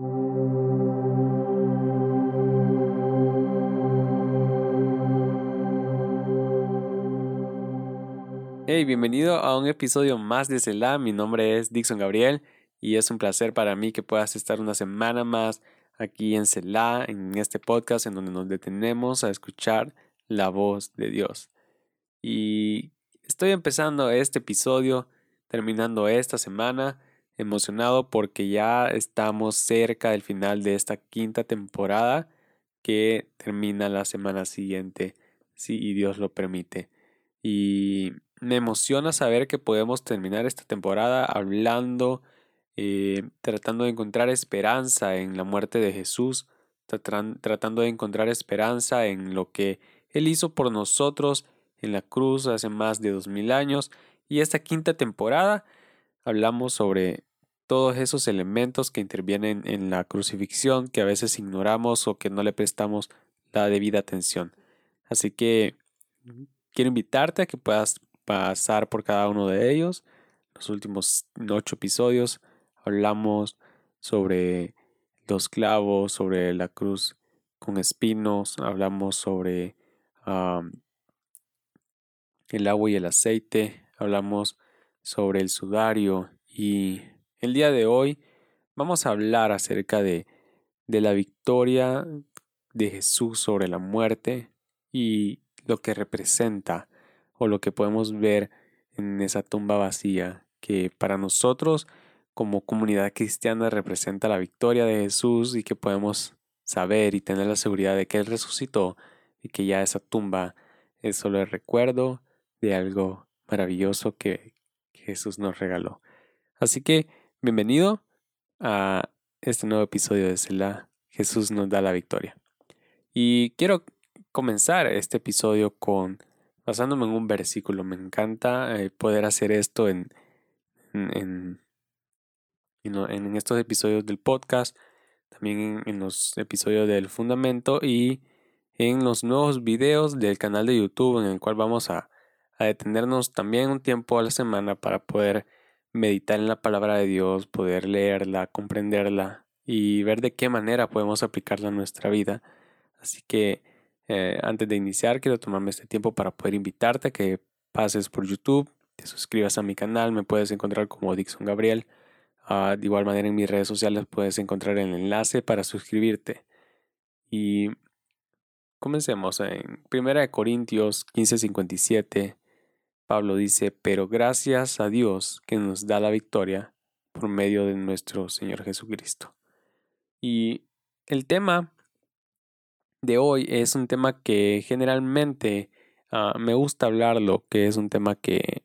Hey, bienvenido a un episodio más de Selah. Mi nombre es Dixon Gabriel y es un placer para mí que puedas estar una semana más aquí en Selah, en este podcast en donde nos detenemos a escuchar la voz de Dios. Y estoy empezando este episodio, terminando esta semana, emocionado porque ya estamos cerca del final de esta quinta temporada que termina la semana siguiente, si Dios lo permite. Y me emociona saber que podemos terminar esta temporada hablando, eh, tratando de encontrar esperanza en la muerte de Jesús, tratando de encontrar esperanza en lo que Él hizo por nosotros en la cruz hace más de dos mil años. Y esta quinta temporada hablamos sobre todos esos elementos que intervienen en la crucifixión que a veces ignoramos o que no le prestamos la debida atención. Así que quiero invitarte a que puedas pasar por cada uno de ellos. Los últimos ocho episodios hablamos sobre los clavos, sobre la cruz con espinos, hablamos sobre el agua y el aceite, hablamos sobre el sudario y el día de hoy vamos a hablar acerca de, de la victoria de Jesús sobre la muerte y lo que representa o lo que podemos ver en esa tumba vacía que para nosotros como comunidad cristiana representa la victoria de Jesús y que podemos saber y tener la seguridad de que Él resucitó y que ya esa tumba es solo el recuerdo de algo maravilloso que Jesús nos regaló. Así que bienvenido a este nuevo episodio de Selah. Jesús nos da la victoria. Y quiero comenzar este episodio con basándome en un versículo. Me encanta eh, poder hacer esto en, en, en, estos episodios del podcast, también en, los episodios del fundamento y en los nuevos videos del canal de YouTube en el cual vamos a, a detenernos también un tiempo a la semana para poder meditar en la palabra de Dios, poder leerla, comprenderla y ver de qué manera podemos aplicarla a nuestra vida. Así que eh, antes de iniciar, quiero tomarme este tiempo para poder invitarte a que pases por YouTube, te suscribas a mi canal, me puedes encontrar como Dixon Gabriel. Ah, de igual manera en mis redes sociales puedes encontrar el enlace para suscribirte. Y comencemos en 1 Corintios 15:57. Pablo dice, pero gracias a Dios que nos da la victoria por medio de nuestro Señor Jesucristo. Y el tema de hoy es un tema que generalmente ah, me gusta hablarlo, que es un tema que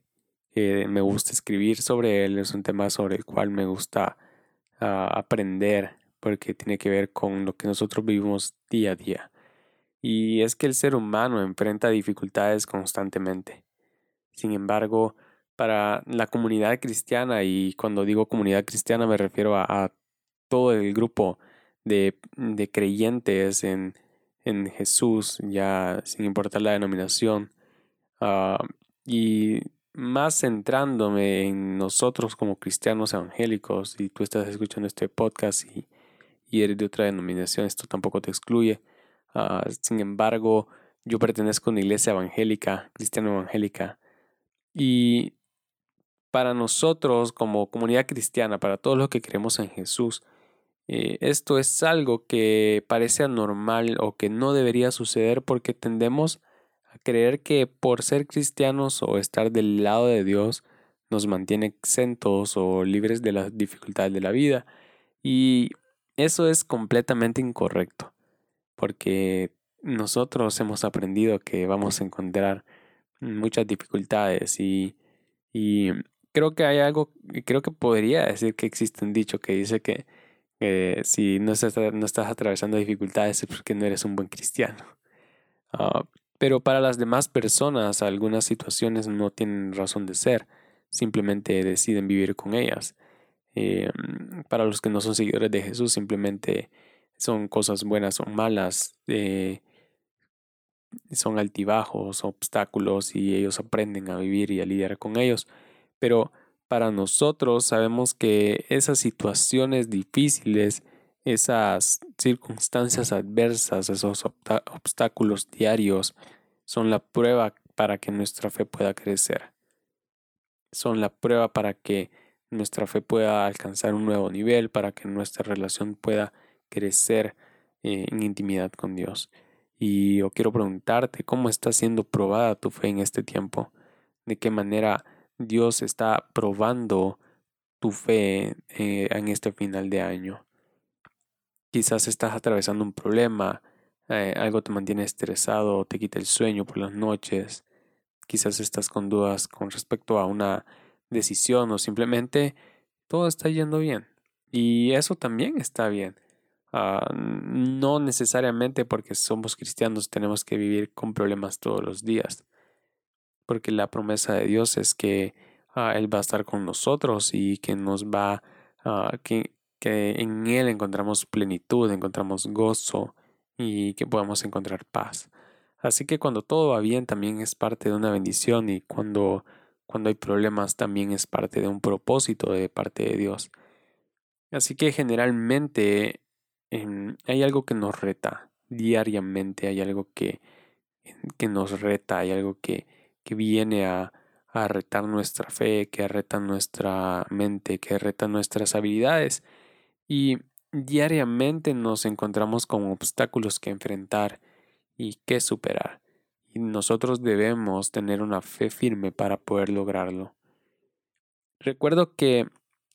me gusta escribir sobre él, es un tema sobre el cual me gusta ah, aprender, porque tiene que ver con lo que nosotros vivimos día a día. Y es que el ser humano enfrenta dificultades constantemente. Sin embargo, para la comunidad cristiana, y cuando digo comunidad cristiana me refiero a, todo el grupo de, de creyentes en, en Jesús, ya sin importar la denominación, ah, y más centrándome en nosotros como cristianos evangélicos, y tú estás escuchando este podcast y, eres de otra denominación, esto tampoco te excluye. Ah, sin embargo, yo pertenezco a una iglesia evangélica, cristiana evangélica, y para nosotros como comunidad cristiana, para todos los que creemos en Jesús, eh, esto es algo que parece anormal o que no debería suceder porque tendemos a creer que por ser cristianos o estar del lado de Dios nos mantiene exentos o libres de las dificultades de la vida. Y eso es completamente incorrecto, porque nosotros hemos aprendido que vamos a encontrar muchas dificultades y, y creo que hay algo, creo que podría decir que existe un dicho que dice que si no estás, no estás atravesando dificultades es porque no eres un buen cristiano. Ah, pero para las demás personas algunas situaciones no tienen razón de ser, simplemente deciden vivir con ellas. Eh, para los que no son seguidores de Jesús simplemente son cosas buenas o malas, eh, son altibajos, obstáculos y ellos aprenden a vivir y a lidiar con ellos. Pero para nosotros sabemos que esas situaciones difíciles esas circunstancias adversas, esos obstáculos diarios, son la prueba para que nuestra fe pueda crecer. Son la prueba para que nuestra fe pueda alcanzar un nuevo nivel, para que nuestra relación pueda crecer eh, en intimidad con Dios. Y yo quiero preguntarte cómo está siendo probada tu fe en este tiempo, de qué manera Dios está probando tu fe eh, en este final de año. Quizás estás atravesando un problema, eh, algo te mantiene estresado, te quita el sueño por las noches, quizás estás con dudas con respecto a una decisión o simplemente todo está yendo bien. Y eso también está bien. Ah, no necesariamente porque somos cristianos tenemos que vivir con problemas todos los días. Porque la promesa de Dios es que ah, Él va a estar con nosotros y que nos va, uh, que, que en Él encontramos plenitud, encontramos gozo y que podamos encontrar paz. Así que cuando todo va bien también es parte de una bendición y cuando, cuando hay problemas también es parte de un propósito de parte de Dios. Así que generalmente em, hay algo que nos reta diariamente, hay algo que, que nos reta, hay algo que, que viene a, a retar nuestra fe, que reta nuestra mente, que reta nuestras habilidades. Y diariamente nos encontramos con obstáculos que enfrentar y que superar. Y nosotros debemos tener una fe firme para poder lograrlo. Recuerdo que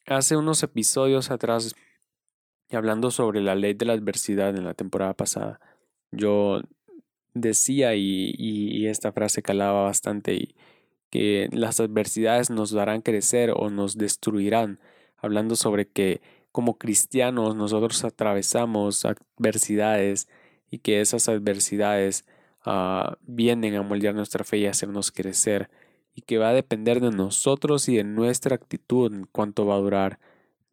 hace unos episodios atrás, hablando sobre la ley de la adversidad en la temporada pasada, yo decía y, y, esta frase calaba bastante y que las adversidades nos darán crecer o nos destruirán, hablando sobre que como cristianos nosotros atravesamos adversidades y que esas adversidades uh, vienen a moldear nuestra fe y hacernos crecer y que va a depender de nosotros y de nuestra actitud en cuánto va a durar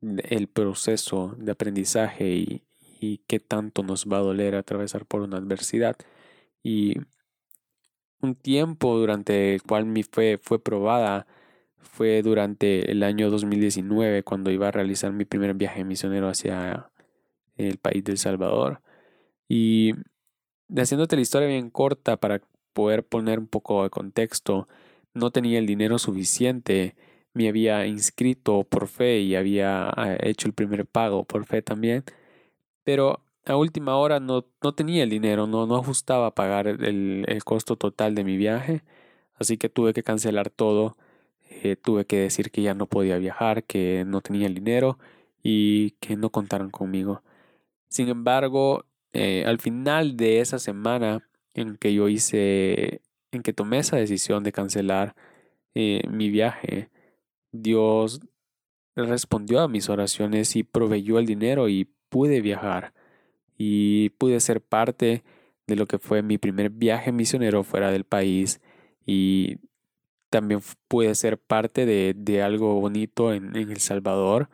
el proceso de aprendizaje y, y qué tanto nos va a doler atravesar por una adversidad. Y un tiempo durante el cual mi fe fue probada fue durante el año 2019 cuando iba a realizar mi primer viaje misionero hacia el país del Salvador. Y haciéndote la historia bien corta para poder poner un poco de contexto, no tenía el dinero suficiente, me había inscrito por fe y había ah, hecho el primer pago por fe también, pero a última hora no, no tenía el dinero, no, no ajustaba a pagar el, el, costo total de mi viaje, así que tuve que cancelar todo, eh, tuve que decir que ya no podía viajar, que no tenía el dinero y que no contaron conmigo. Sin embargo, eh, al final de esa semana en que yo hice, en que tomé esa decisión de cancelar eh, mi viaje, Dios respondió a mis oraciones y proveyó el dinero y pude viajar y pude ser parte de lo que fue mi primer viaje misionero fuera del país y también pude ser parte de, de algo bonito en, en El Salvador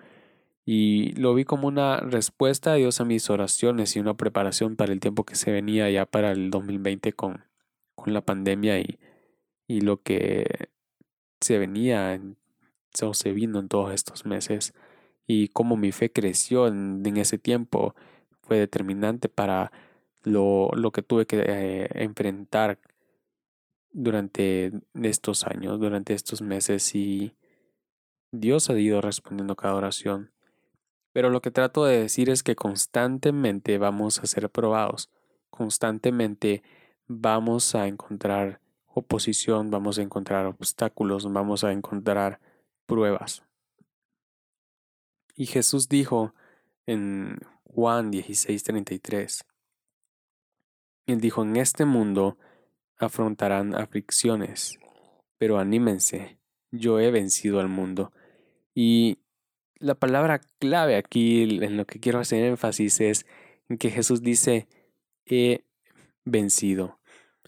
y lo vi como una respuesta a Dios a mis oraciones y una preparación para el tiempo que se venía ya para el 2020 con, con la pandemia y, y lo que se venía se vino en todos estos meses y cómo mi fe creció en, en ese tiempo fue determinante para lo, lo que tuve que eh, enfrentar durante estos años, durante estos meses y Dios ha ido respondiendo cada oración. Pero lo que trato de decir es que constantemente vamos a ser probados, constantemente vamos a encontrar oposición, vamos a encontrar obstáculos, vamos a encontrar pruebas. Y Jesús dijo en Juan 16:33, Él dijo, en este mundo afrontarán aflicciones, pero anímense, yo he vencido al mundo. Y la palabra clave aquí en lo que quiero hacer énfasis es en que Jesús dice, he vencido,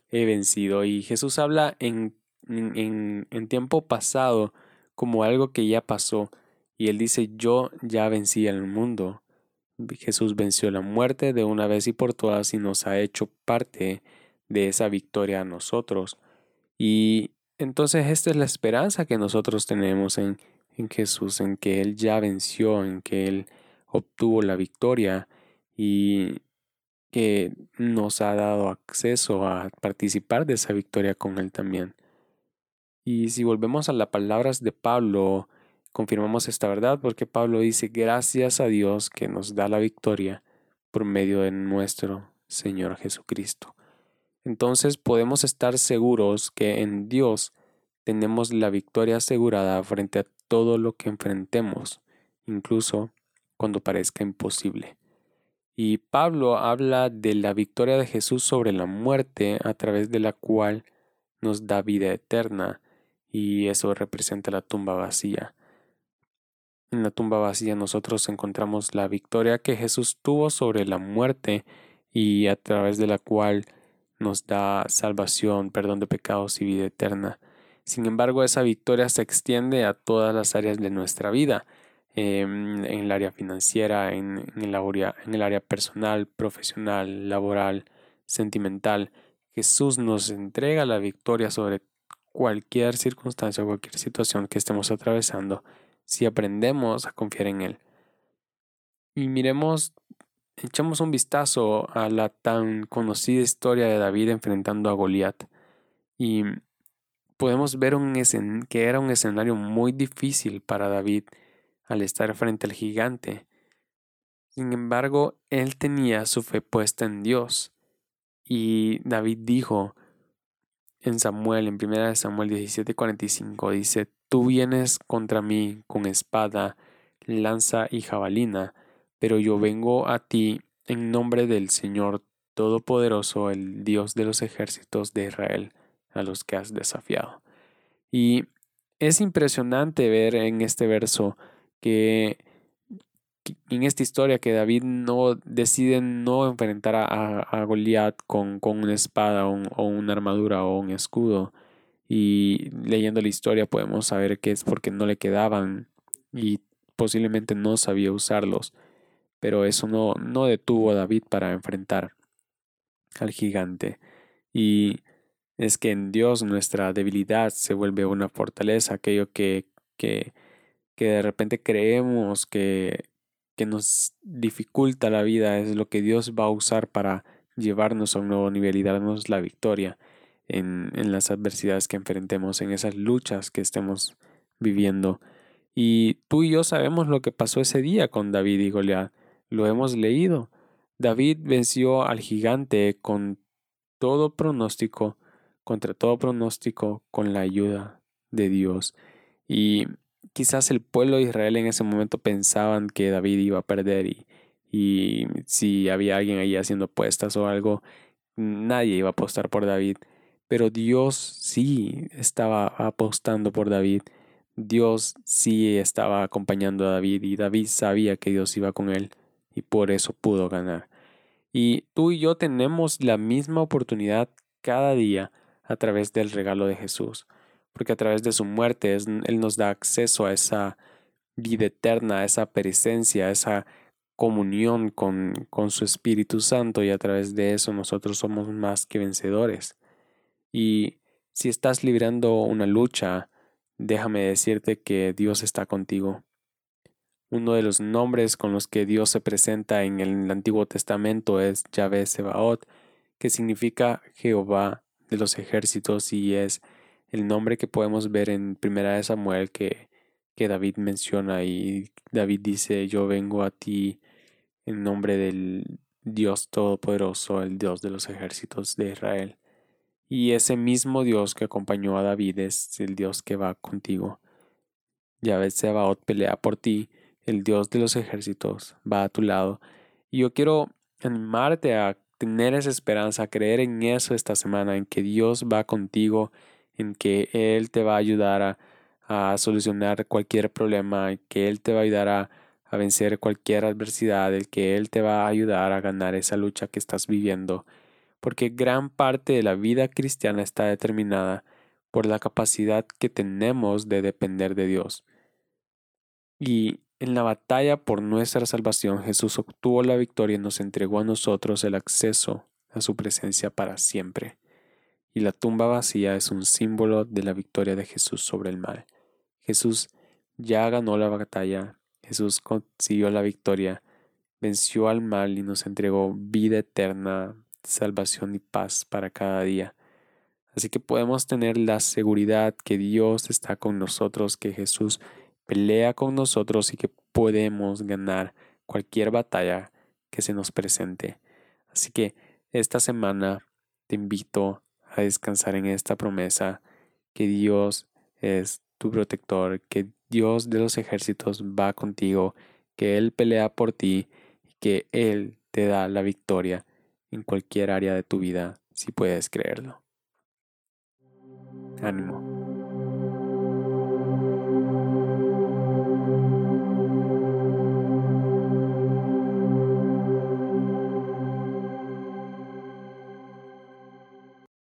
he vencido. Y Jesús habla en, en, en tiempo pasado como algo que ya pasó. Y él dice, yo ya vencí al mundo. Jesús venció la muerte de una vez y por todas y nos ha hecho parte de esa victoria a nosotros. Y entonces esta es la esperanza que nosotros tenemos en, en Jesús, en que Él ya venció, en que Él obtuvo la victoria y que nos ha dado acceso a participar de esa victoria con Él también. Y si volvemos a las palabras de Pablo, confirmamos esta verdad porque Pablo dice, gracias a Dios que nos da la victoria por medio de nuestro Señor Jesucristo. Entonces podemos estar seguros que en Dios tenemos la victoria asegurada frente a todo lo que enfrentemos, incluso cuando parezca imposible. Y Pablo habla de la victoria de Jesús sobre la muerte a través de la cual nos da vida eterna y eso representa la tumba vacía. En la tumba vacía nosotros encontramos la victoria que Jesús tuvo sobre la muerte y a través de la cual nos da salvación, perdón de pecados y vida eterna. Sin embargo, esa victoria se extiende a todas las áreas de nuestra vida, em, en el área financiera, en, el área, en el área personal, profesional, laboral, sentimental. Jesús nos entrega la victoria sobre cualquier circunstancia o cualquier situación que estemos atravesando si aprendemos a confiar en Él. Y miremos, echamos un vistazo a la tan conocida historia de David enfrentando a Goliat. Y podemos ver un que era un escenario muy difícil para David al estar frente al gigante. Sin embargo, él tenía su fe puesta en Dios. Y David dijo, en Samuel, en 1 Samuel 17:45, dice, Tú vienes contra mí con espada, lanza y jabalina, pero yo vengo a ti en nombre del Señor Todopoderoso, el Dios de los ejércitos de Israel, a los que has desafiado. Y es impresionante ver en este verso que en esta historia que David no decide no enfrentar a, a Goliat con, con, una espada o, una armadura o un escudo. Y leyendo la historia podemos saber que es porque no le quedaban y posiblemente no sabía usarlos. Pero eso no, no detuvo a David para enfrentar al gigante. Y es que en Dios nuestra debilidad se vuelve una fortaleza, aquello que, que, que de repente creemos que, que nos dificulta la vida es lo que Dios va a usar para llevarnos a un nuevo nivel y darnos la victoria en, en las adversidades que enfrentemos, en esas luchas que estemos viviendo. Y tú y yo sabemos lo que pasó ese día con David y Goliat. Lo hemos leído. David venció al gigante con todo pronóstico, contra todo pronóstico, con la ayuda de Dios. Y quizás el pueblo de Israel en ese momento pensaban que David iba a perder y, y si había alguien ahí haciendo apuestas o algo, nadie iba a apostar por David. Pero Dios sí estaba apostando por David. Dios sí estaba acompañando a David y David sabía que Dios iba con él y por eso pudo ganar. Y tú y yo tenemos la misma oportunidad cada día a través del regalo de Jesús porque a través de su muerte Él nos da acceso a esa vida eterna, a esa presencia, a esa comunión con, con su Espíritu Santo y a través de eso nosotros somos más que vencedores. Y si estás librando una lucha, déjame decirte que Dios está contigo. Uno de los nombres con los que Dios se presenta en el Antiguo Testamento es Yahvé Sebaot, que significa Jehová de los ejércitos y es el nombre que podemos ver en Primera de Samuel que, que David menciona y David dice yo vengo a ti en nombre del Dios Todopoderoso, el Dios de los ejércitos de Israel. Y ese mismo Dios que acompañó a David es el Dios que va contigo. Yahvé Sebaot pelea por ti, el Dios de los ejércitos va a tu lado. Y yo quiero animarte a tener esa esperanza, a creer en eso esta semana, en que Dios va contigo en que Él te va a ayudar a, solucionar cualquier problema, que Él te va a ayudar a, a vencer cualquier adversidad, el que Él te va a ayudar a ganar esa lucha que estás viviendo, porque gran parte de la vida cristiana está determinada por la capacidad que tenemos de depender de Dios. Y en la batalla por nuestra salvación, Jesús obtuvo la victoria y nos entregó a nosotros el acceso a su presencia para siempre y la tumba vacía es un símbolo de la victoria de Jesús sobre el mal. Jesús ya ganó la batalla, Jesús consiguió la victoria, venció al mal y nos entregó vida eterna, salvación y paz para cada día. Así que podemos tener la seguridad que Dios está con nosotros, que Jesús pelea con nosotros y que podemos ganar cualquier batalla que se nos presente. Así que esta semana te invito a descansar en esta promesa que Dios es tu protector, que Dios de los ejércitos va contigo, que Él pelea por ti y que Él te da la victoria en cualquier área de tu vida si puedes creerlo. Ánimo.